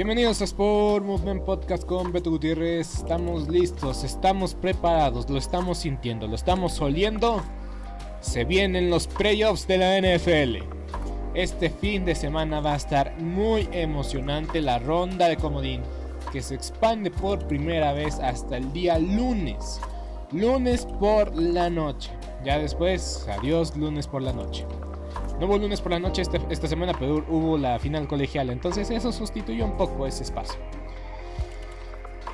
Bienvenidos a Sport Movement Podcast con Beto Gutiérrez. Estamos listos, estamos preparados, lo estamos sintiendo, lo estamos oliendo. Se vienen los playoffs de la NFL. Este fin de semana va a estar muy emocionante la ronda de comodín que se expande por primera vez hasta el día lunes. Lunes por la noche. Ya después, adiós lunes por la noche. No hubo lunes por la noche este, esta semana, pero hubo la final colegial. Entonces eso sustituyó un poco ese espacio.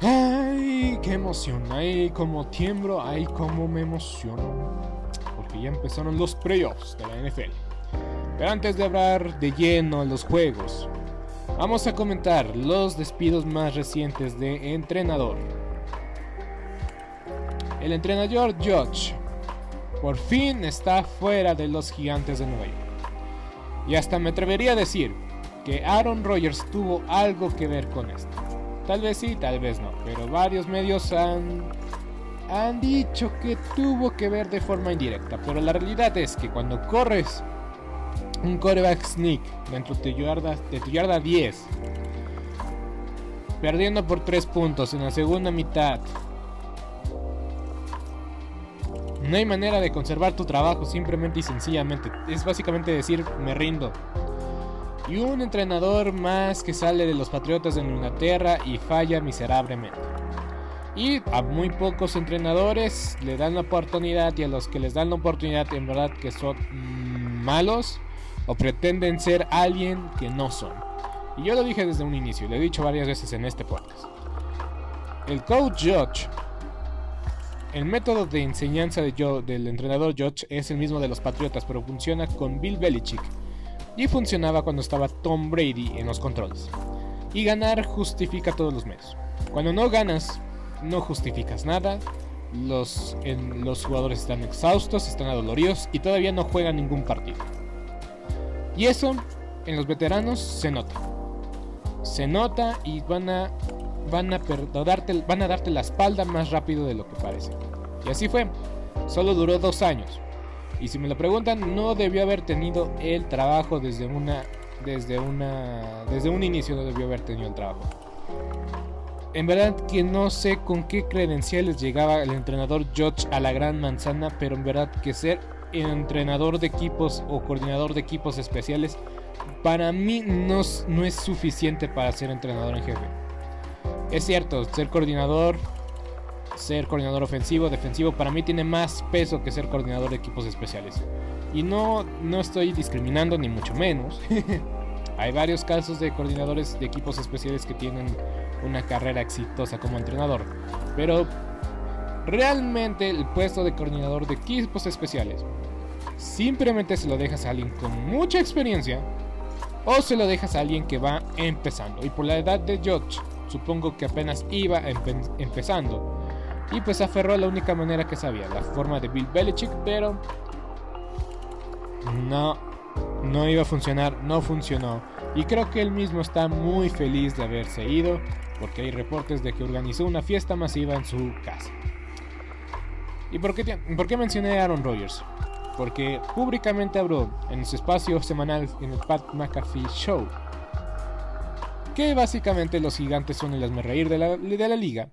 Ay, qué emoción. Ay, como tiemblo. Ay, cómo me emociono. Porque ya empezaron los playoffs de la NFL. Pero antes de hablar de lleno los juegos, vamos a comentar los despidos más recientes de entrenador. El entrenador George por fin está fuera de los gigantes de Nueva York. Y hasta me atrevería a decir que Aaron Rodgers tuvo algo que ver con esto. Tal vez sí, tal vez no, pero varios medios han, han dicho que tuvo que ver de forma indirecta. Pero la realidad es que cuando corres un coreback sneak dentro de tu yarda, de tu yarda 10, perdiendo por 3 puntos en la segunda mitad, no hay manera de conservar tu trabajo simplemente y sencillamente. Es básicamente decir, me rindo. Y un entrenador más que sale de los Patriotas de Inglaterra y falla miserablemente. Y a muy pocos entrenadores le dan la oportunidad y a los que les dan la oportunidad en verdad que son malos o pretenden ser alguien que no son. Y yo lo dije desde un inicio, lo he dicho varias veces en este podcast. El coach Judge el método de enseñanza de del entrenador George es el mismo de los Patriotas, pero funciona con Bill Belichick. Y funcionaba cuando estaba Tom Brady en los controles. Y ganar justifica todos los medios. Cuando no ganas, no justificas nada. Los, los jugadores están exhaustos, están adoloridos y todavía no juegan ningún partido. Y eso en los veteranos se nota. Se nota y van a, van a, darte, van a darte la espalda más rápido de lo que parece. Y así fue. Solo duró dos años. Y si me lo preguntan, no debió haber tenido el trabajo desde una. Desde una. Desde un inicio no debió haber tenido el trabajo. En verdad que no sé con qué credenciales llegaba el entrenador George a la gran manzana, pero en verdad que ser entrenador de equipos o coordinador de equipos especiales para mí no, no es suficiente para ser entrenador en jefe. Es cierto, ser coordinador ser coordinador ofensivo, defensivo, para mí tiene más peso que ser coordinador de equipos especiales. Y no, no estoy discriminando ni mucho menos. Hay varios casos de coordinadores de equipos especiales que tienen una carrera exitosa como entrenador. Pero realmente el puesto de coordinador de equipos especiales simplemente se lo dejas a alguien con mucha experiencia o se lo dejas a alguien que va empezando. Y por la edad de George, supongo que apenas iba empezando y pues aferró a la única manera que sabía, la forma de Bill Belichick, pero no, no iba a funcionar, no funcionó. Y creo que él mismo está muy feliz de haberse ido, porque hay reportes de que organizó una fiesta masiva en su casa. ¿Y por qué, por qué mencioné a Aaron Rodgers? Porque públicamente habló en su espacio semanal en el Pat McAfee Show que básicamente los gigantes son el asmerreír de la, de la liga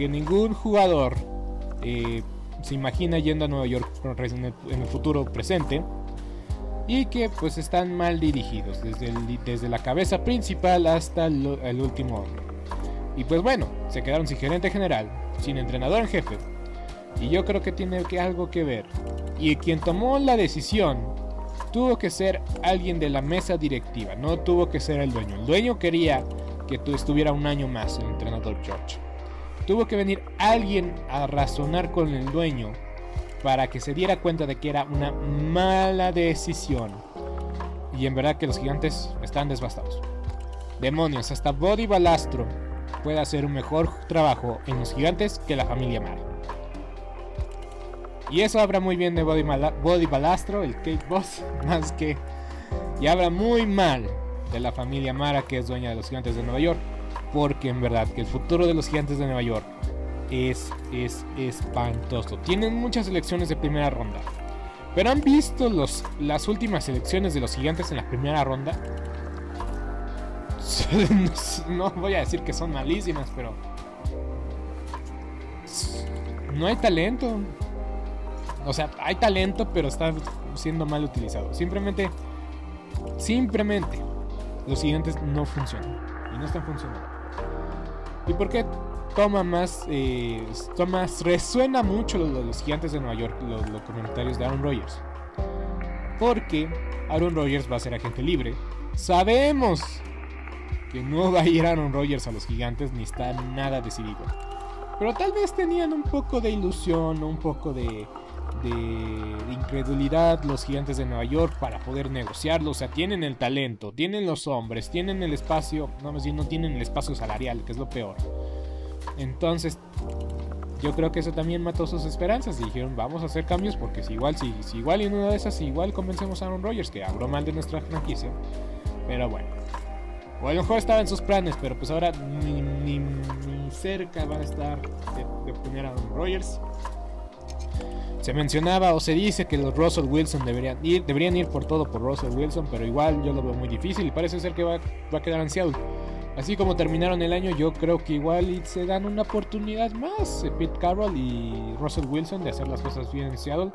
que ningún jugador eh, se imagina yendo a Nueva York en el, futuro presente y que pues están mal dirigidos desde, desde la cabeza principal hasta el, último hombre. Y pues bueno, se quedaron sin gerente general, sin entrenador en jefe. Y yo creo que tiene que, algo que ver. Y quien tomó la decisión tuvo que ser alguien de la mesa directiva, no tuvo que ser el dueño. El dueño quería que tú estuviera un año más el entrenador George. Tuvo que venir alguien a razonar con el dueño para que se diera cuenta de que era una mala decisión. Y en verdad que los gigantes están devastados. Demonios, hasta Body Balastro puede hacer un mejor trabajo en los gigantes que la familia Mara. Y eso habla muy bien de Body, Body Balastro, el Cake Boss, más que... Y habla muy mal de la familia Mara, que es dueña de los gigantes de Nueva York porque en verdad que el futuro de los gigantes de Nueva York es, es espantoso. Tienen muchas selecciones de primera ronda. Pero han visto los, las últimas selecciones de los gigantes en la primera ronda. no voy a decir que son malísimas, pero... No hay talento. O sea, hay talento, pero está siendo mal utilizado. Simplemente... Simplemente. Los gigantes no funcionan. Y no están funcionando. ¿Y por qué toma más, eh, resuena mucho de los gigantes de Nueva York, los, comentarios de Aaron Rodgers? Porque Aaron Rodgers va a ser agente libre. Sabemos que no va a ir Aaron Rodgers a los gigantes ni está nada decidido. Pero tal vez tenían un poco de ilusión, un poco de, de, incredulidad los gigantes de Nueva York para poder negociarlo. O sea, tienen el talento, tienen los hombres, tienen el espacio, no más bien no tienen el espacio salarial, que es lo peor. Entonces, yo creo que eso también mató sus esperanzas y dijeron, vamos a hacer cambios porque si igual, si, igual en una de esas, igual convencemos a Aaron Rodgers, que habló mal de nuestra franquicia. Pero bueno. O a lo mejor estaba en sus planes, pero pues ahora ni, cerca van a estar de, obtener a Aaron Rodgers. Se mencionaba o se dice que los Russell Wilson deberían ir, deberían ir por todo por Russell Wilson, pero igual yo lo veo muy difícil y parece ser que va, va a quedar ansiado. Así como terminaron el año, yo creo que igual se dan una oportunidad más eh, Pete Carroll y Russell Wilson de hacer las cosas bien en Seattle.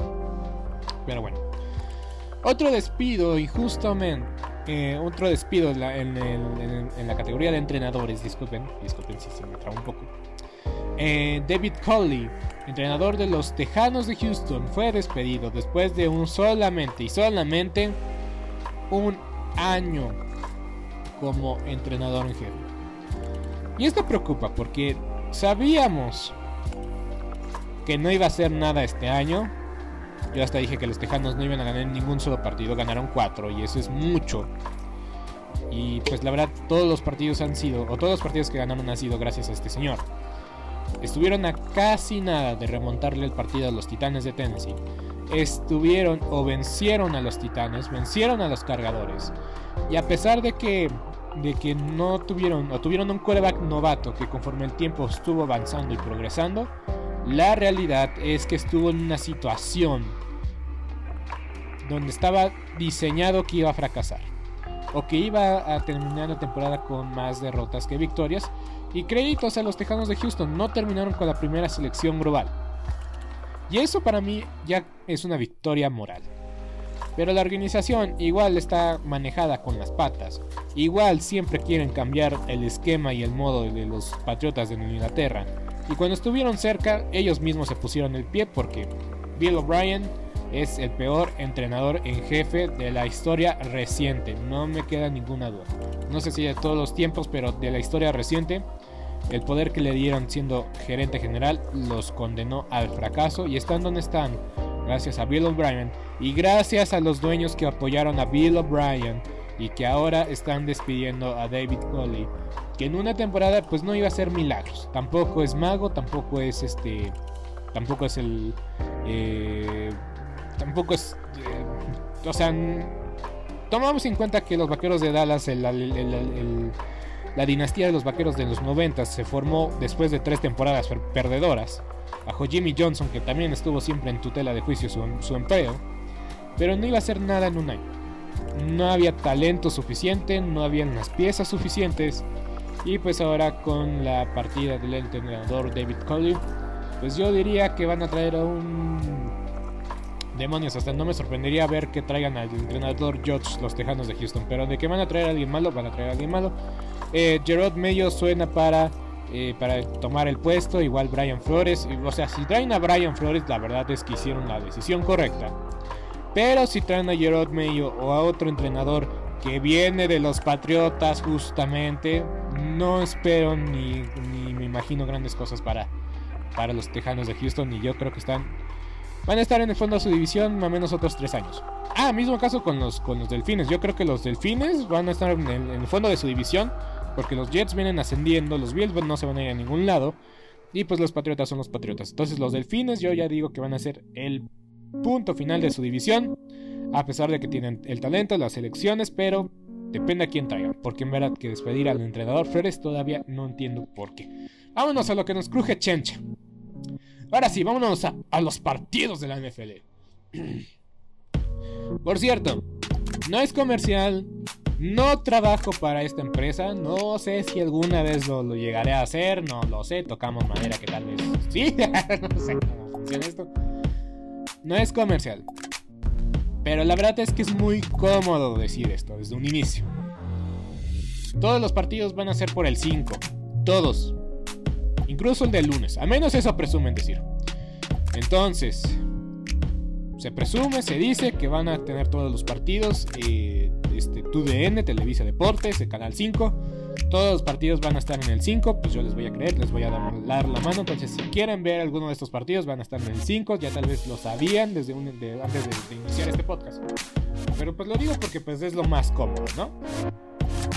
Pero bueno. Otro despido, y justamente eh, otro despido en la, categoría de entrenadores, disculpen, disculpen si se me traba un poco. Eh, David Coley, entrenador de los Tejanos de Houston, fue despedido después de un solamente y solamente un año como entrenador en jefe. Y esto preocupa porque sabíamos que no iba a hacer nada este año. Yo hasta dije que los Tejanos no iban a ganar ningún solo partido, ganaron cuatro y eso es mucho. Y pues la verdad todos los partidos han sido, o todos los partidos que ganaron han sido gracias a este señor. Estuvieron a casi nada de remontarle el partido a los Titanes de Tennessee. Estuvieron o vencieron a los Titanes, vencieron a los cargadores. Y a pesar de que, de que no tuvieron o tuvieron un quarterback novato que conforme el tiempo estuvo avanzando y progresando, la realidad es que estuvo en una situación donde estaba diseñado que iba a fracasar o que iba a terminar la temporada con más derrotas que victorias. Y créditos a los Tejanos de Houston, no terminaron con la primera selección global. Y eso para mí ya es una victoria moral. Pero la organización igual está manejada con las patas. Igual siempre quieren cambiar el esquema y el modo de los Patriotas de Inglaterra. Y cuando estuvieron cerca, ellos mismos se pusieron el pie porque Bill O'Brien es el peor entrenador en jefe de la historia reciente. No me queda ninguna duda. No sé si de todos los tiempos, pero de la historia reciente. El poder que le dieron siendo gerente general los condenó al fracaso y están donde están gracias a Bill O'Brien y gracias a los dueños que apoyaron a Bill O'Brien y que ahora están despidiendo a David Coley, que en una temporada pues no iba a ser milagros, tampoco es mago, tampoco es este, tampoco es el, eh, tampoco es, eh, o sea, tomamos en cuenta que los vaqueros de Dallas, la dinastía de los vaqueros de los 90 se formó después de tres temporadas perdedoras bajo Jimmy Johnson, que también estuvo siempre en tutela de juicio su, empleo, pero no iba a hacer nada en un año. No había talento suficiente, no habían las piezas suficientes, y pues ahora con la partida del entrenador David Coley, pues yo diría que van a traer a un demonios, hasta no me sorprendería ver que traigan al entrenador George los Tejanos de Houston, pero de que van a traer a alguien malo, van a traer a alguien malo. Eh, Gerard Mayo suena para eh, para tomar el puesto. Igual Brian Flores. O sea, si traen a Brian Flores, la verdad es que hicieron la decisión correcta. Pero si traen a Gerard Mayo o a otro entrenador que viene de los Patriotas justamente, no espero ni, ni me imagino grandes cosas para, para los Tejanos de Houston. Y yo creo que están van a estar en el fondo de su división más o menos otros tres años. Ah, mismo caso con los, con los Delfines. Yo creo que los Delfines van a estar en el fondo de su división porque los Jets vienen ascendiendo, los Bills no se van a ir a ningún lado. Y pues los Patriotas son los Patriotas. Entonces los Delfines yo ya digo que van a ser el punto final de su división. A pesar de que tienen el talento, las elecciones, pero depende a quién traigan. Porque en verdad que despedir al entrenador Flores todavía no entiendo por qué. Vámonos a lo que nos cruje Chencha. Ahora sí, vámonos a, los partidos de la NFL. Por cierto, no es comercial, no trabajo para esta empresa, no sé si alguna vez lo, llegaré a hacer, no lo sé, tocamos madera que tal vez sí, no sé cómo funciona esto. No es comercial, pero la verdad es que es muy cómodo decir esto desde un inicio. Todos los partidos van a ser por el 5, todos, incluso el del lunes, al menos eso presumen decir. Entonces, se presume, se dice que van a tener todos los partidos. Eh, este, TUDN, Televisa Deportes, el Canal 5. todos los partidos van a estar en el 5, pues yo les voy a creer, les voy a dar la mano. Entonces, si quieren ver alguno de estos partidos, van a estar en el 5. Ya tal vez lo sabían desde antes de, iniciar este podcast. Pero pues lo digo porque pues es lo más cómodo, ¿no?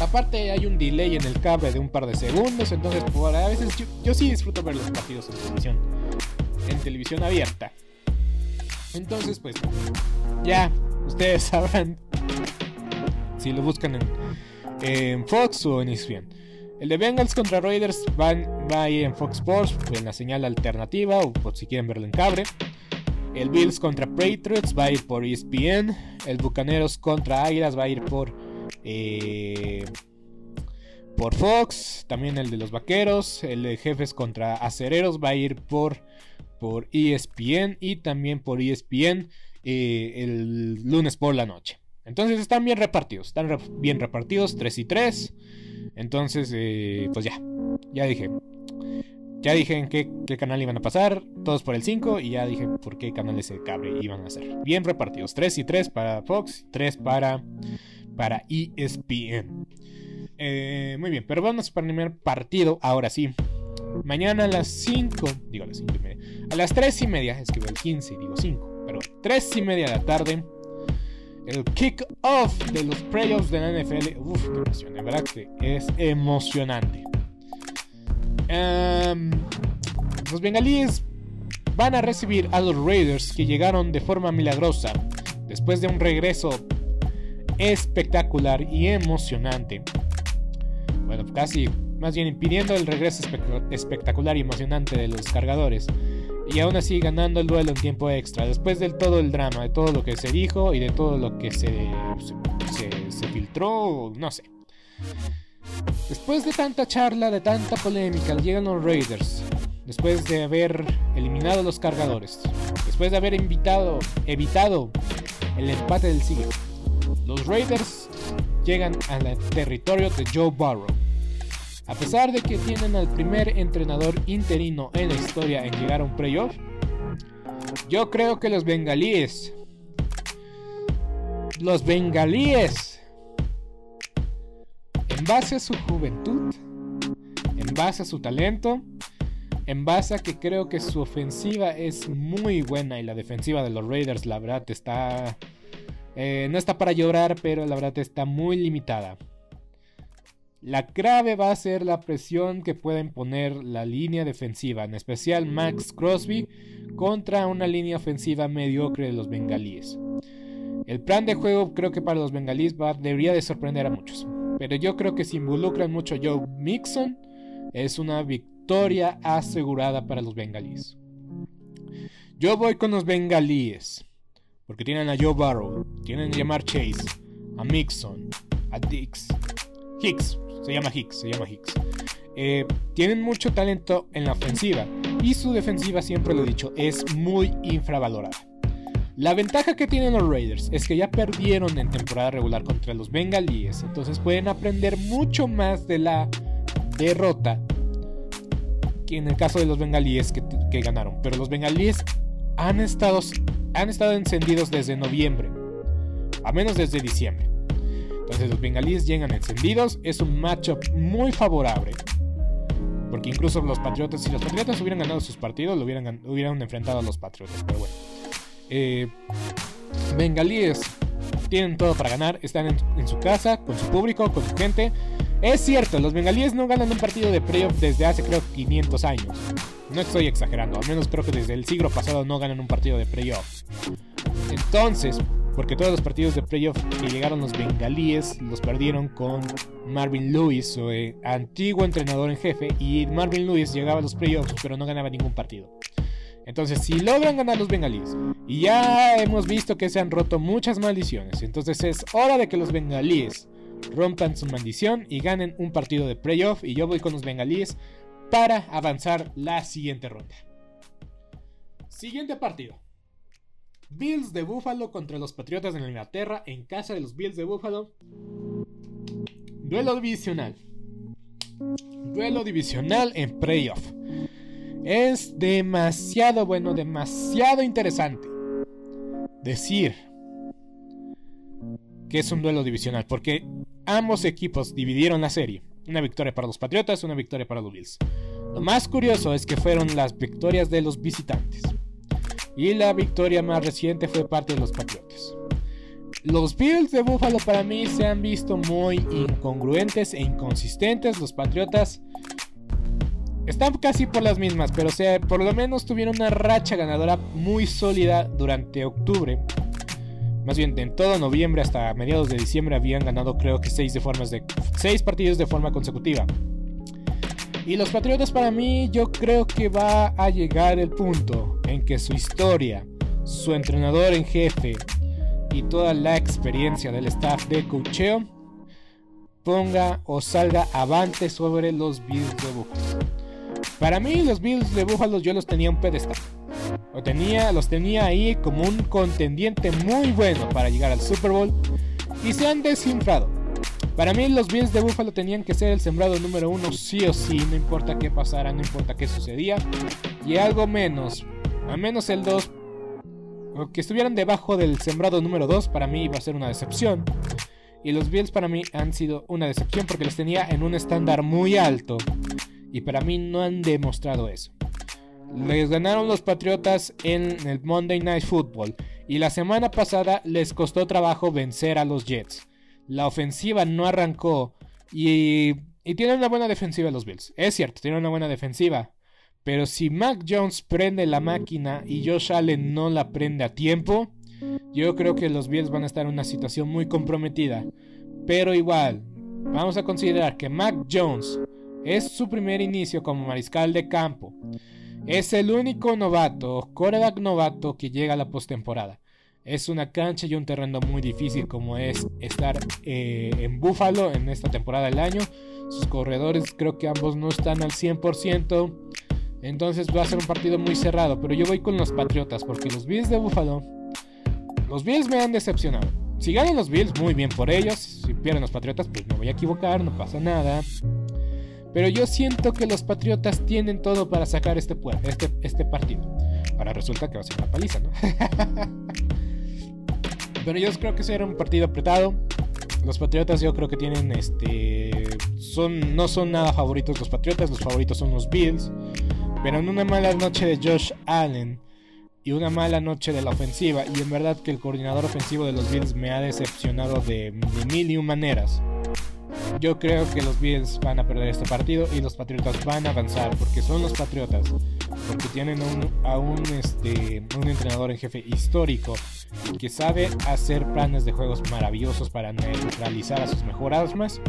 Aparte hay un delay en el cable de un par de segundos, entonces por a veces yo, sí disfruto ver los partidos en televisión, en televisión abierta. Entonces pues ya ustedes sabrán si lo buscan en, en Fox o en ESPN. El de Bengals contra Raiders va, va ahí en Fox Sports, en la señal alternativa, o por si quieren verlo en cable. El Bills contra Patriots va a ir por ESPN. El Bucaneros contra Águilas va a ir por. Eh, por Fox. También el de los Vaqueros. El de Jefes contra Acereros va a ir por, por ESPN. Y también por ESPN eh, el lunes por la noche. Entonces están bien repartidos. Están bien repartidos. 3 y 3. Entonces, eh, pues ya. Ya dije. Ya dije en qué, canal iban a pasar. Todos por el 5. Y ya dije por qué canales de cable iban a ser. Bien repartidos. 3 y 3 para Fox. 3 para, para ESPN. Eh, muy bien. Pero vamos para el primer partido. Ahora sí. Mañana a las 5. Digo a las 5 y media. A las 3 y media. Es el 15 y digo 5. Pero 3 y media de la tarde el kick-off de los playoffs de la NFL. Uf, qué emoción, de verdad que es emocionante. Em, los bengalíes van a recibir a los Raiders que llegaron de forma milagrosa después de un regreso espectacular y emocionante. Bueno, casi más bien impidiendo el regreso espectacular y emocionante de los cargadores y aún así ganando el duelo en tiempo extra, después de todo el drama, de todo lo que se dijo y de todo lo que se, se, filtró, no sé. Después de tanta charla, de tanta polémica, llegan los Raiders. Después de haber eliminado los cargadores. Después de haber evitado el empate del siglo. Los Raiders llegan al territorio de Joe Burrow. A pesar de que tienen al primer entrenador interino en la historia en llegar a un playoff, yo creo que los bengalíes, los bengalíes, en base a su juventud, en base a su talento, en base a que creo que su ofensiva es muy buena y la defensiva de los Raiders, la verdad, está... Eh, no está para llorar, pero la verdad está muy limitada. La clave va a ser la presión que pueden poner la línea defensiva, en especial Max Crosby, contra una línea ofensiva mediocre de los bengalíes. El plan de juego creo que para los bengalíes debería de sorprender a muchos, pero yo creo que si involucran mucho a Joe Mixon, es una victoria asegurada para los bengalíes. Yo voy con los bengalíes, porque tienen a Joe Barrow, tienen a Jamar Chase, a Mixon, a Dix, Hicks, se llama Hicks, se llama Hicks. Eh, tienen mucho talento en la ofensiva y su defensiva, siempre lo he dicho, es muy infravalorada. La ventaja que tienen los Raiders es que ya perdieron en temporada regular contra los Bengalíes, entonces pueden aprender mucho más de la derrota que en el caso de los Bengalíes que, que ganaron. Pero los Bengalíes han estado, han estado encendidos desde noviembre, a menos desde diciembre. Entonces los bengalíes llegan encendidos. Es un matchup muy favorable. Porque incluso los Patriotas, si los Patriotas hubieran ganado sus partidos, lo hubieran, enfrentado a los Patriotas. Pero bueno. Eh, bengalíes tienen todo para ganar. Están en, su casa, con su público, con su gente. Es cierto, los bengalíes no ganan un partido de playoff desde hace creo 500 años. No estoy exagerando, al menos creo que desde el siglo pasado no ganan un partido de playoff. Entonces, porque todos los partidos de playoff que llegaron los bengalíes los perdieron con Marvin Lewis, su eh, antiguo entrenador en jefe, y Marvin Lewis llegaba a los playoffs pero no ganaba ningún partido. Entonces, si logran ganar los bengalíes, y ya hemos visto que se han roto muchas maldiciones, entonces es hora de que los bengalíes rompan su maldición y ganen un partido de playoff, y yo voy con los bengalíes para avanzar la siguiente ronda. Siguiente partido. Bills de Buffalo contra los Patriotas de Inglaterra en casa de los Bills de Buffalo. Duelo divisional. Duelo divisional en playoff. Es demasiado bueno, demasiado interesante decir que es un duelo divisional porque ambos equipos dividieron la serie. Una victoria para los Patriotas, una victoria para los Bills. Lo más curioso es que fueron las victorias de los visitantes. Y la victoria más reciente fue parte de los Patriotas. Los Bills de Buffalo para mí se han visto muy incongruentes e inconsistentes. Los Patriotas están casi por las mismas, pero sea, por lo menos tuvieron una racha ganadora muy sólida durante octubre. Más bien, en todo noviembre hasta mediados de diciembre habían ganado creo que 6 de formas de seis partidos de forma consecutiva. Y los Patriotas para mí yo creo que va a llegar el punto en que su historia, su entrenador en jefe y toda la experiencia del staff de cocheo ponga o salga avante sobre los Bills de Buffalo. Para mí los Bills de Buffalo yo los tenía un pedestal. O tenía, los tenía ahí como un contendiente muy bueno para llegar al Super Bowl y se han desinflado. Para mí los Bills de Buffalo tenían que ser el sembrado número uno sí o sí, no importa qué pasara, no importa qué sucedía. Y algo menos, al menos el 2, o que estuvieran debajo del sembrado número 2, para mí iba a ser una decepción. Y los Bills para mí han sido una decepción porque les tenía en un estándar muy alto. Y para mí no han demostrado eso. Les ganaron los Patriotas en el Monday Night Football y la semana pasada les costó trabajo vencer a los Jets. La ofensiva no arrancó y, y tienen una buena defensiva los Bills. Es cierto, tienen una buena defensiva. Pero si Mac Jones prende la máquina y Josh Allen no la prende a tiempo, yo creo que los Bills van a estar en una situación muy comprometida. Pero igual, vamos a considerar que Mac Jones es su primer inicio como mariscal de campo. Es el único novato, coreback novato que llega a la postemporada. Es una cancha y un terreno muy difícil como es estar eh, en Buffalo en esta temporada del año. Sus corredores creo que ambos no están al 100%. Entonces va a ser un partido muy cerrado. Pero yo voy con los Patriotas porque los Bills de Buffalo... Los Bills me han decepcionado. Si ganan los Bills, muy bien por ellos. Si pierden los Patriotas, pues me voy a equivocar, no pasa nada. Pero yo siento que los Patriotas tienen todo para sacar este, este, este partido. Ahora resulta que va a ser una paliza, ¿no? Pero yo creo que será un partido apretado. Los Patriotas yo creo que tienen este... Son, no son nada favoritos los Patriotas, los favoritos son los Bills. Pero en una mala noche de Josh Allen y una mala noche de la ofensiva, y en verdad que el coordinador ofensivo de los Bills me ha decepcionado de, mil y maneras. Yo creo que los Bills van a perder este partido y los Patriotas van a avanzar porque son los Patriotas, porque tienen a un, este, un entrenador en jefe histórico que sabe hacer planes de juegos maravillosos para neutralizar a sus mejores armas.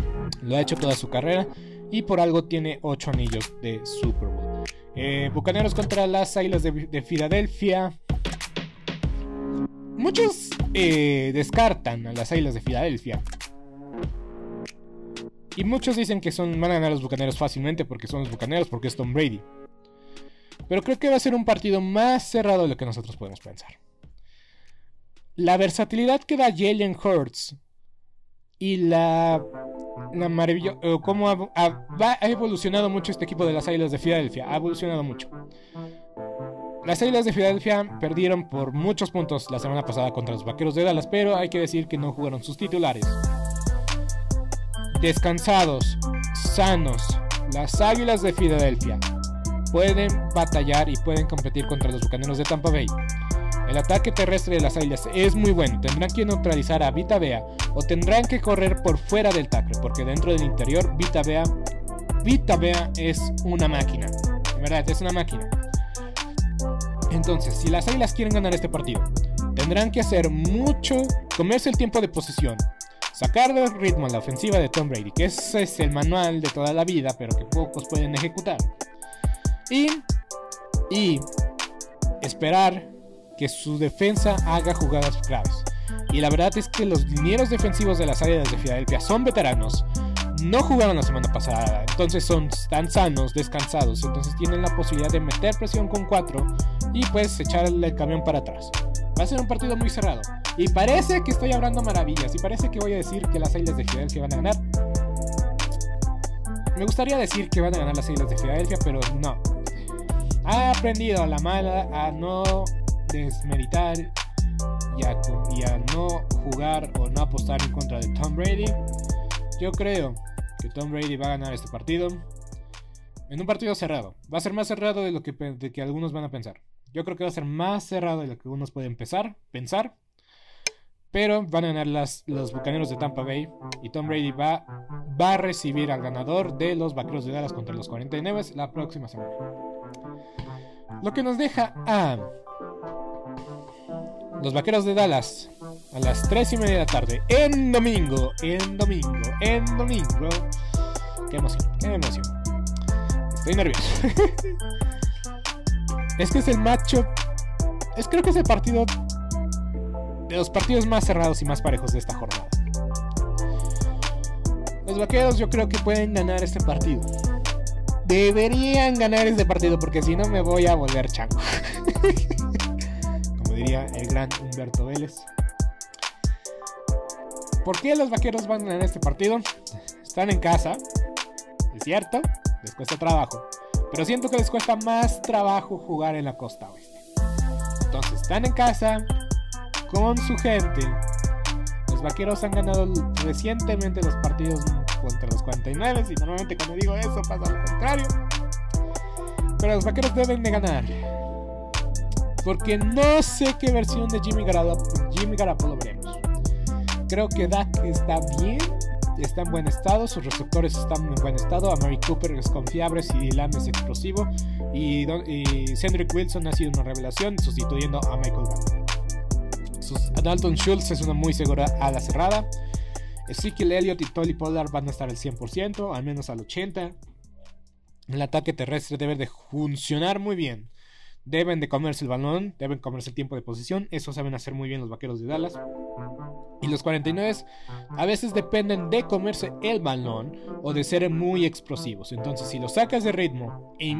Lo ha hecho toda su carrera y por algo tiene 8 anillos de Super Bowl. Eh, Bucaneros contra las Águilas de, Filadelfia. Muchos eh, descartan a las Águilas de Filadelfia y muchos dicen que son, van a ganar los Bucaneros fácilmente porque son los Bucaneros, porque es Tom Brady. Pero creo que va a ser un partido más cerrado de lo que nosotros podemos pensar. La versatilidad que da Jalen Hurts y la, la maravilla, cómo ha, ha, evolucionado mucho este equipo de las Águilas de Filadelfia. Ha evolucionado mucho. Las Águilas de Filadelfia perdieron por muchos puntos la semana pasada contra los Vaqueros de Dallas, pero hay que decir que no jugaron sus titulares descansados, sanos, las Águilas de Filadelfia pueden batallar y pueden competir contra los Bucaneros de Tampa Bay. El ataque terrestre de las Águilas es muy bueno. Tendrán que neutralizar a Vita Bea o tendrán que correr por fuera del tackle, porque dentro del interior Vita Bea, Vita Bea es una máquina. De verdad, es una máquina. Entonces, si las Águilas quieren ganar este partido, tendrán que hacer mucho, comerse el tiempo de posesión, Sacar del ritmo a la ofensiva de Tom Brady, que ese es el manual de toda la vida, pero que pocos pueden ejecutar. Y, y esperar que su defensa haga jugadas claves. Y la verdad es que los linieros defensivos de las áreas de Filadelfia son veteranos. No jugaron la semana pasada, entonces son tan sanos, descansados, entonces tienen la posibilidad de meter presión con 4 y pues echarle el camión para atrás. Va a ser un partido muy cerrado. Y parece que estoy hablando maravillas. Y parece que voy a decir que las Islas de Filadelfia van a ganar. Me gustaría decir que van a ganar las Islas de Filadelfia, pero no. Ha aprendido a la mala a no desmeritar y a, no jugar o no apostar en contra de Tom Brady. Yo creo que Tom Brady va a ganar este partido. En un partido cerrado. Va a ser más cerrado de lo que, de que algunos van a pensar. Yo creo que va a ser más cerrado de lo que algunos pueden pensar. pensar pero van a ganar las, los Bucaneros de Tampa Bay. Y Tom Brady va, va a recibir al ganador de los Vaqueros de Dallas contra los 49 la próxima semana. Lo que nos deja a los Vaqueros de Dallas a las 3 y media de la tarde. En domingo, en domingo, en domingo. Qué emoción, qué emoción. Estoy nervioso. es que es el macho. Es creo que es el partido de los partidos más cerrados y más parejos de esta jornada. Los vaqueros yo creo que pueden ganar este partido. Deberían ganar este partido porque si no me voy a volver chango. Como diría el gran Humberto Vélez. ¿Por qué los vaqueros van a ganar este partido? Están en casa, es cierto, les cuesta trabajo. Pero siento que les cuesta más trabajo jugar en la costa oeste. Entonces están en casa, con su gente. Los vaqueros han ganado recientemente los partidos contra los 49 y normalmente cuando digo eso pasa lo contrario. Pero los vaqueros deben de ganar. Porque no sé qué versión de Jimmy Garoppolo, Jimmy Garoppolo veremos. Creo que Dak está bien, está en buen estado, sus receptores están en buen estado. A Mary Cooper es confiable, si Lamb es explosivo. Y, y Cedric Wilson ha sido una revelación sustituyendo a Michael Gallup. Dalton Schultz es una muy segura a la cerrada. Ezekiel Elliott y Tolly Pollard van a estar al 100%, al menos al 80%. El ataque terrestre debe de funcionar muy bien. Deben de comerse el balón, deben comerse el tiempo de posición. Eso saben hacer muy bien los vaqueros de Dallas. Y los 49 a veces dependen de comerse el balón o de ser muy explosivos. Entonces, si lo sacas de ritmo e,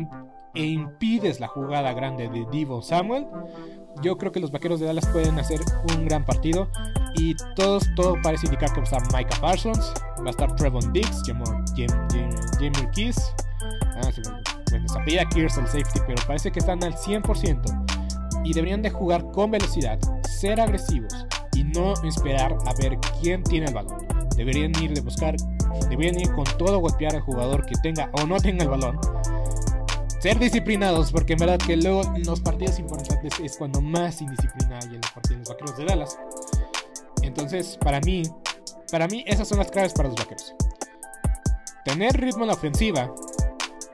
e impides la jugada grande de Divo Samuel, yo creo que los vaqueros de Dallas pueden hacer un gran partido. Y todo parece indicar que va a estar Micah Parsons, va a estar Trevon Diggs, Jamie Keys. Ah, bueno, se Kears el safety, pero parece que están al 100%. Y deberían de jugar con velocidad, ser agresivos y no esperar a ver quién tiene el balón. Deberían ir de buscar, deberían ir con todo golpear al jugador que tenga o no tenga el balón ser disciplinados, porque en verdad que luego los partidos importantes es cuando más indisciplina hay en los partidos vaqueros de Dallas. Entonces, para mí, para mí esas son las claves para los vaqueros. Tener ritmo en la ofensiva,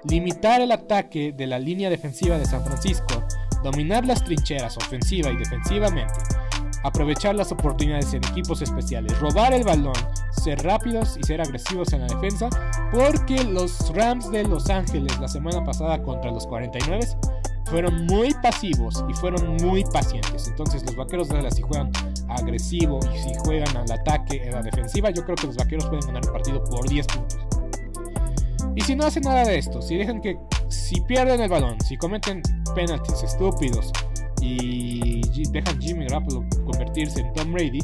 limitar el ataque de la línea defensiva de San Francisco, dominar las trincheras ofensiva y defensivamente, aprovechar las oportunidades en equipos especiales, robar el balón, ser rápidos y ser agresivos en la defensa, porque los Rams de Los Ángeles la semana pasada contra los 49 fueron muy pasivos y fueron muy pacientes. Entonces los vaqueros de Dallas si juegan agresivo y si juegan al ataque en la defensiva, yo creo que los vaqueros pueden ganar el partido por 10 puntos. Y si no hacen nada de esto, si dejan que, si pierden el balón, si cometen penalties estúpidos y dejan Jimmy Garoppolo convertirse en Tom Brady,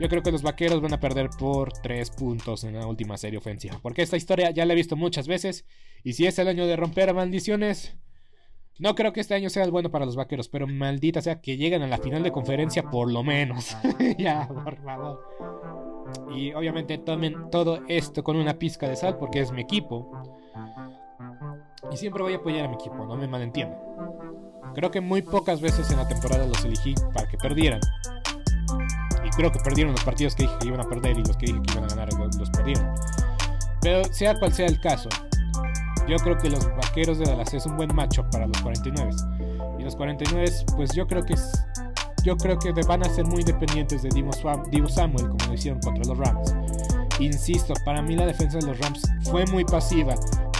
yo creo que los vaqueros van a perder por 3 puntos en la última serie ofensiva. Porque esta historia ya la he visto muchas veces. Y si es el año de romper maldiciones, no creo que este año sea el bueno para los vaqueros. Pero maldita sea que lleguen a la final de conferencia por lo menos. ya, por favor. Y obviamente tomen todo esto con una pizca de sal porque es mi equipo. Y siempre voy a apoyar a mi equipo, no me malentiendan. Creo que muy pocas veces en la temporada los elegí para que perdieran creo que perdieron los partidos que dije que iban a perder y los que dije que iban a ganar los, perdieron. Pero sea cual sea el caso, yo creo que los vaqueros de Dallas es un buen macho para los 49. Y los 49, pues yo creo que yo creo que van a ser muy dependientes de Divo Samuel, como lo hicieron contra los Rams. Insisto, para mí la defensa de los Rams fue muy pasiva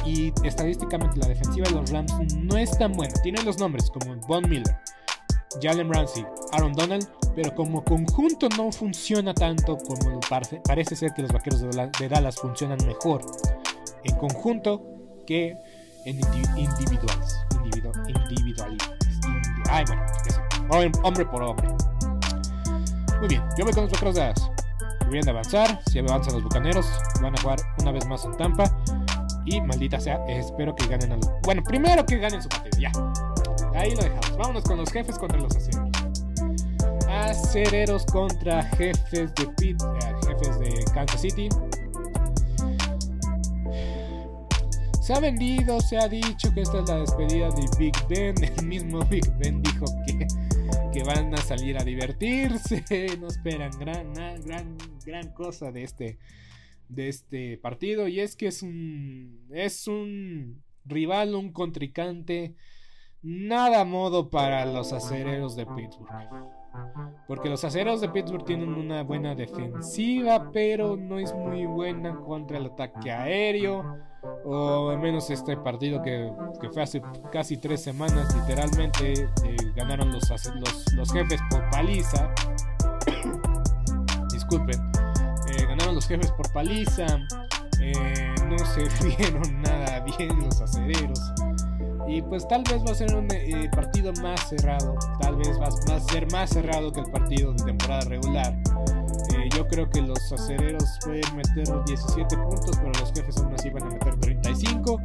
y estadísticamente la defensiva de los Rams no es tan buena. Tienen los nombres como Von Miller, Jalen Ramsey, Aaron Donald, pero como conjunto no funciona tanto como parece, parece ser que los vaqueros de, Dallas funcionan mejor en conjunto que en individuales. Individual, ay, bueno, hombre por hombre. Muy bien, yo voy con los vaqueros de Dallas. Deberían de avanzar, si avanzan los bucaneros, van a jugar una vez más en Tampa. Y maldita sea, espero que ganen. Bueno, primero que ganen su partido, ya. Ahí lo dejamos. Vámonos con los jefes contra los acereros. Acereros contra jefes de Pit, eh, jefes de Kansas City. Se ha vendido, se ha dicho que esta es la despedida de Big Ben. El mismo Big Ben dijo que, que van a salir a divertirse. No esperan gran, gran, gran cosa de este, de este partido. Y es que es un, es un rival, un contrincante nada modo para los acereros de Pittsburgh. Porque los acereros de Pittsburgh tienen una buena defensiva, pero no es muy buena contra el ataque aéreo. O al menos este partido que, fue hace casi tres semanas, literalmente eh, ganaron los, los, jefes por paliza. Disculpen, los jefes por paliza. Eh, no se vieron nada bien los acereros. Y pues tal vez va a ser un eh, partido más cerrado. Tal vez va, a ser más cerrado que el partido de temporada regular. Eh, yo creo que los acereros pueden meter 17 puntos, pero los jefes aún así van a meter 35.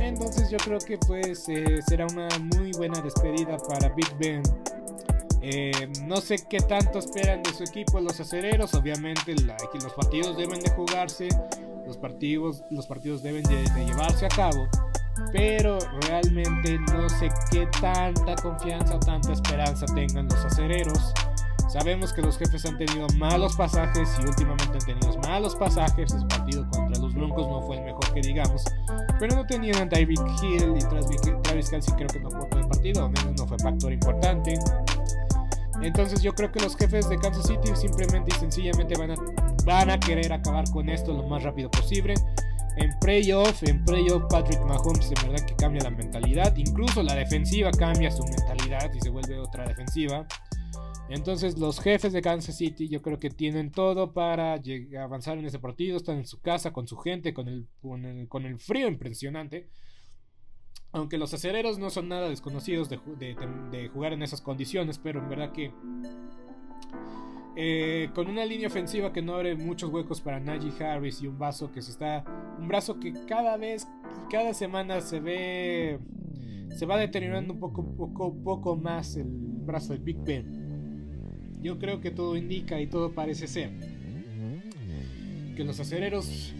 Entonces yo creo que pues será una muy buena despedida para Big Ben. No sé qué tanto esperan de su equipo los acereros. Obviamente los partidos deben de jugarse. Los partidos, los partidos deben de llevarse a cabo pero realmente no sé qué tanta confianza o tanta esperanza tengan los acereros. Sabemos que los jefes han tenido malos pasajes y últimamente han tenido malos pasajes. Ese partido contra los Broncos no fue el mejor que digamos, pero no tenían a Tyreek Hill y Travis Kelsey creo que no fue todo el partido, al menos no fue factor importante. Entonces yo creo que los jefes de Kansas City simplemente y sencillamente van a, van a querer acabar con esto lo más rápido posible. En playoff, en playoff Patrick Mahomes en verdad que cambia la mentalidad. Incluso la defensiva cambia su mentalidad y se vuelve otra defensiva. Entonces los jefes de Kansas City yo creo que tienen todo para avanzar en ese partido. Están en su casa con su gente, con el, con el, frío impresionante. Aunque los acereros no son nada desconocidos de jugar en esas condiciones, pero en verdad que eh, con una línea ofensiva que no abre muchos huecos para Najee Harris y un brazo que se está. Un brazo que cada vez y cada semana se ve. Se va deteriorando un poco, poco, poco más el brazo de Big Ben. Yo creo que todo indica y todo parece ser que los acereros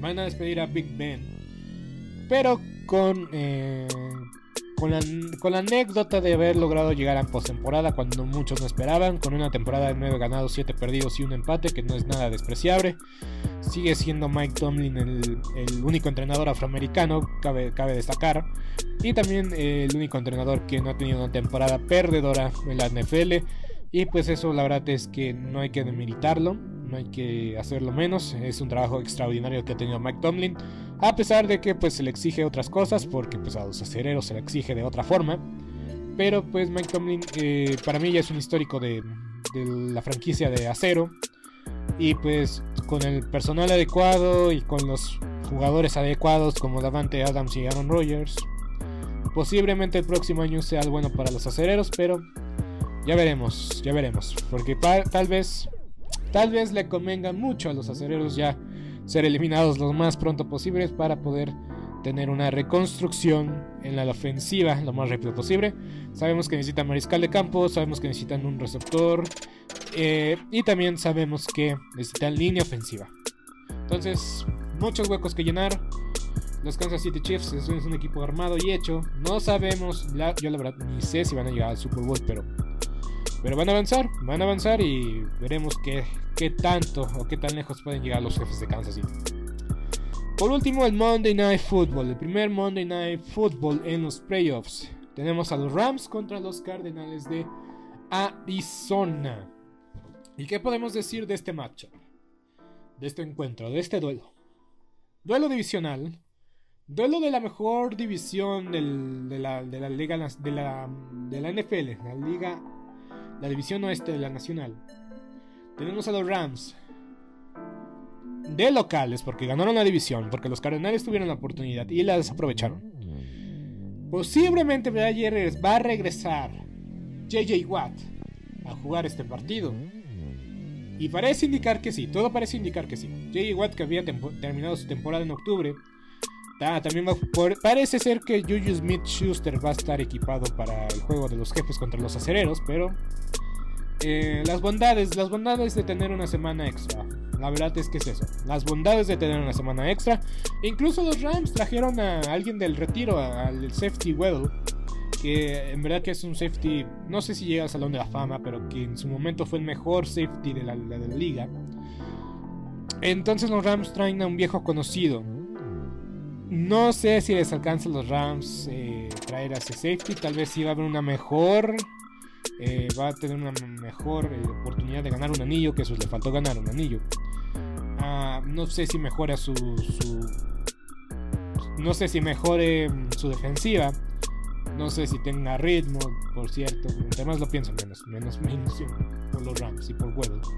van a despedir a Big Ben. Pero con. Eh, con la, anécdota de haber logrado llegar a postemporada cuando muchos no esperaban, con una temporada de 9 ganados, 7 perdidos y un empate que no es nada despreciable. Sigue siendo Mike Tomlin el, único entrenador afroamericano, cabe, cabe destacar, y también el único entrenador que no ha tenido una temporada perdedora en la NFL. Y pues eso la verdad es que no hay que demeritarlo, no hay que hacerlo menos. Es un trabajo extraordinario que ha tenido Mike Tomlin. A pesar de que pues se le exige otras cosas, porque pues a los acereros se le exige de otra forma. Pero pues Mike Tomlin eh, para mí ya es un histórico de, la franquicia de acero. Y pues con el personal adecuado y con los jugadores adecuados como Davante Adams y Aaron Rodgers. Posiblemente el próximo año sea bueno para los acereros, pero ya veremos, ya veremos. Porque tal vez, tal vez le convenga mucho a los acereros ya ser eliminados lo más pronto posible para poder tener una reconstrucción en la ofensiva lo más rápido posible. Sabemos que necesitan mariscal de campo, sabemos que necesitan un receptor eh, y también sabemos que necesitan línea ofensiva. Entonces, muchos huecos que llenar. Los Kansas City Chiefs es un equipo armado y hecho. No sabemos, yo la verdad ni sé si van a llegar al Super Bowl, pero pero van a avanzar, van a avanzar y veremos qué, qué tanto o qué tan lejos pueden llegar los jefes de Kansas City. Por último, el Monday Night Football, el primer Monday Night Football en los playoffs. Tenemos a los Rams contra los Cardenales de Arizona. ¿Y qué podemos decir de este matchup? De este encuentro, de este duelo. Duelo divisional. Duelo de la mejor división de, la, de la liga de la, de la NFL, la liga la división oeste de la nacional. Tenemos a los Rams. De locales, porque ganaron la división, porque los Cardenales tuvieron la oportunidad y la desaprovecharon. Posiblemente va a regresar JJ Watt a jugar este partido. Y parece indicar que sí, todo parece indicar que sí. JJ Watt que había terminado su temporada en octubre. También parece ser que Juju Smith Schuster va a estar equipado para el juego de los jefes contra los acereros, pero eh, las bondades, las bondades de tener una semana extra. La verdad es que es eso. Las bondades de tener una semana extra. incluso los Rams trajeron a alguien del retiro, al safety Weddle. Que en verdad que es un safety, no sé si llega al Salón de la Fama, pero que en su momento fue el mejor safety de la liga. Entonces los Rams traen a un viejo conocido. No sé si les alcanza a los Rams eh, traer a ese safety. Tal vez sí va a haber una mejor eh, va a tener una mejor eh, oportunidad de ganar un anillo, que eso le faltó ganar un anillo. Ah, no sé si mejora su, no sé si mejore mm, su defensiva. No sé si tenga ritmo, por cierto. Entre más lo pienso, menos, menos me por los Rams y por huevos.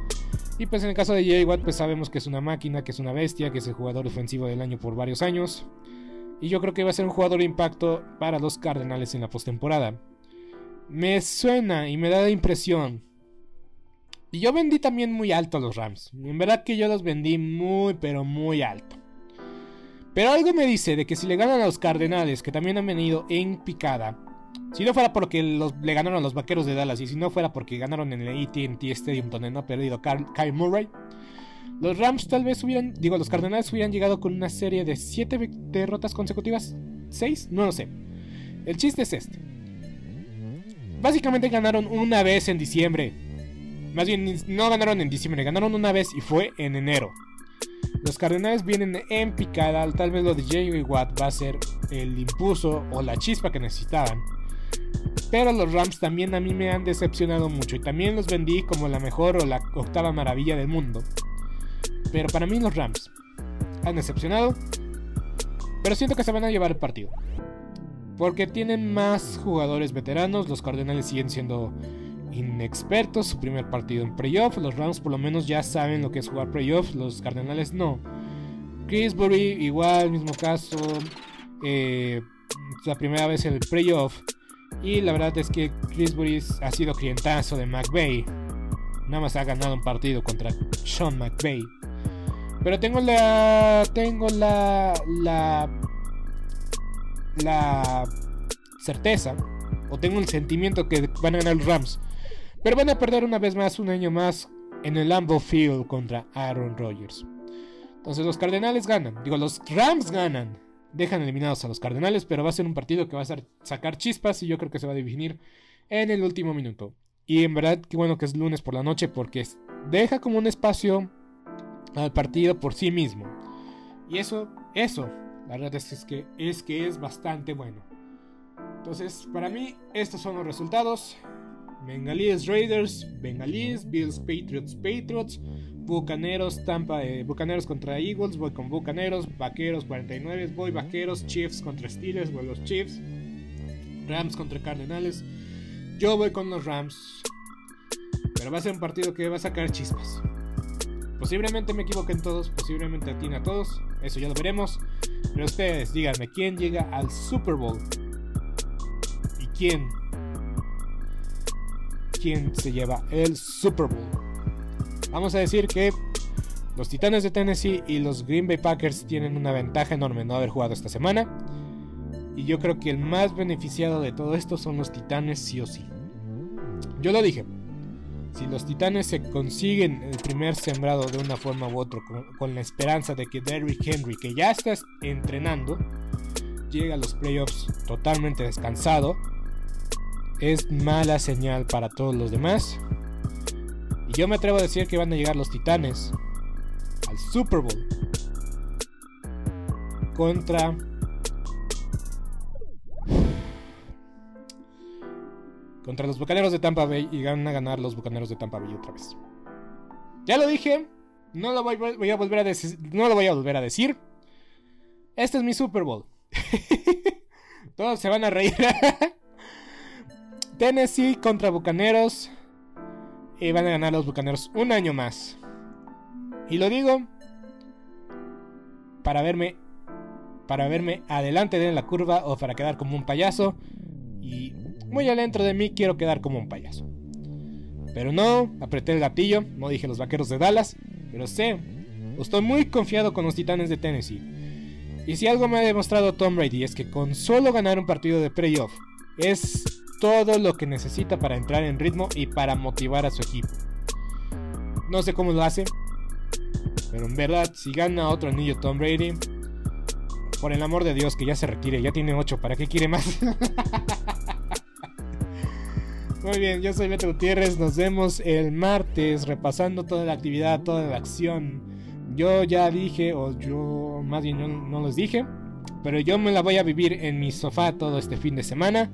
Y pues en el caso de Jay Watt, pues sabemos que es una máquina, que es una bestia, que es el jugador ofensivo del año por varios años. Y yo creo que va a ser un jugador de impacto para los Cardenales en la postemporada me suena y me da la impresión. Y yo vendí también muy alto a los Rams. En verdad que yo los vendí muy, pero muy alto. Pero algo me dice de que si le ganan a los Cardenales, que también han venido en picada, si no fuera porque los, le ganaron los Vaqueros de Dallas y si no fuera porque ganaron en el ATT Stadium donde no ha perdido Kyle Murray, los Rams tal vez hubieran, digo, los Cardenales hubieran llegado con una serie de 7 derrotas consecutivas. ¿6? No lo sé. El chiste es este. Básicamente ganaron una vez en diciembre. Más bien, no ganaron en diciembre, ganaron una vez y fue en enero. Los Cardenales vienen en picada, tal vez lo de J.J. Watt va a ser el impulso o la chispa que necesitaban. Pero los Rams también a mí me han decepcionado mucho y también los vendí como la mejor o la octava maravilla del mundo. Pero para mí los Rams han decepcionado, pero siento que se van a llevar el partido. Porque tienen más jugadores veteranos. Los Cardenales siguen siendo inexpertos. Su primer partido en playoff. Los Rams por lo menos ya saben lo que es jugar playoff. Los Cardenales no. Chrisbury igual, mismo caso. Eh, la primera vez en el playoff. Y la verdad es que Chrisbury ha sido clientazo de McVeigh. Nada más ha ganado un partido contra Sean McVeigh. Pero tengo la. Tengo la. La la certeza, o tengo el sentimiento que van a ganar los Rams, pero van a perder una vez más, un año más, en el Lambeau Field contra Aaron Rodgers. Entonces los Cardenales ganan, digo, los Rams ganan, dejan eliminados a los Cardenales, pero va a ser un partido que va a sacar chispas y yo creo que se va a definir en el último minuto. Y en verdad, qué bueno que es lunes por la noche porque deja como un espacio al partido por sí mismo. Y eso, eso la verdad es que, es que es bastante bueno. Entonces, para mí, estos son los resultados. Bengalíes Raiders, Bengalíes, Bills Patriots Patriots, Bucaneros Tampa, eh, Bucaneros contra Eagles, voy con Bucaneros, Vaqueros 49, voy Vaqueros, Chiefs contra Steelers, voy los Chiefs, Rams contra Cardenales, yo voy con los Rams, pero va a ser un partido que va a sacar chispas. Posiblemente me equivoquen todos, posiblemente atine a todos, eso ya lo veremos. Pero ustedes, díganme, ¿quién llega al Super Bowl? ¿Y quién? ¿Quién se lleva el Super Bowl? Vamos a decir que los Titanes de Tennessee y los Green Bay Packers tienen una ventaja enorme no haber jugado esta semana. Y yo creo que el más beneficiado de todo esto son los Titanes sí o sí. Yo lo dije, si los Titanes se consiguen el primer sembrado de una forma u otra, con, la esperanza de que Derrick Henry, que ya está entrenando, llegue a los playoffs totalmente descansado, es mala señal para todos los demás. Yo me atrevo a decir que van a llegar los Titanes al Super Bowl contra contra los Bucaneros de Tampa Bay y van a ganar los Bucaneros de Tampa Bay otra vez. Ya lo dije, no lo voy, a volver a decir, no lo voy a volver a decir. Este es mi Super Bowl. Todos se van a reír. Tennessee contra Bucaneros van a ganar los Bucaneros un año más. Y lo digo para verme para verme adelante de la curva o para quedar como un payaso y muy adentro de mí quiero quedar como un payaso. Pero no, apreté el gatillo, no dije los vaqueros de Dallas, pero sé, estoy muy confiado con los titanes de Tennessee. Y si algo me ha demostrado Tom Brady es que con solo ganar un partido de playoff es todo lo que necesita para entrar en ritmo y para motivar a su equipo. No sé cómo lo hace, pero en verdad, si gana otro anillo Tom Brady, por el amor de Dios, que ya se retire, ya tiene 8, ¿para qué quiere más? Muy bien, yo soy Beto Gutiérrez, nos vemos el martes repasando toda la actividad, toda la acción. Yo ya dije, o yo más bien no, no los dije, pero yo me la voy a vivir en mi sofá todo este fin de semana.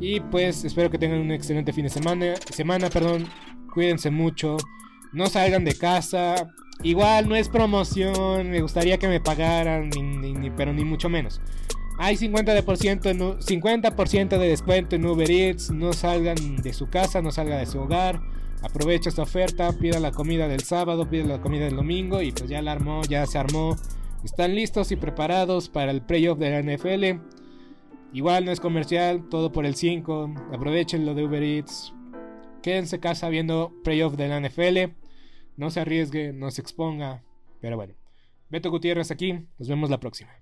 Y pues espero que tengan un excelente fin de semana. Semana, perdón. Cuídense mucho. No salgan de casa. Igual no es promoción. Me gustaría que me pagaran. pero ni mucho menos. Hay 50%, 50 de descuento en Uber Eats. No salgan de su casa, no salgan de su hogar. Aprovecha esta oferta. Pida la comida del sábado, pida la comida del domingo. Y pues ya la armó, ya se armó. Están listos y preparados para el playoff de la NFL. Igual no es comercial, todo por el 5. Aprovechen lo de Uber Eats. Quédense casa viendo playoff de la NFL. No se arriesgue, no se exponga. Pero bueno, Beto Gutiérrez aquí. Nos vemos la próxima.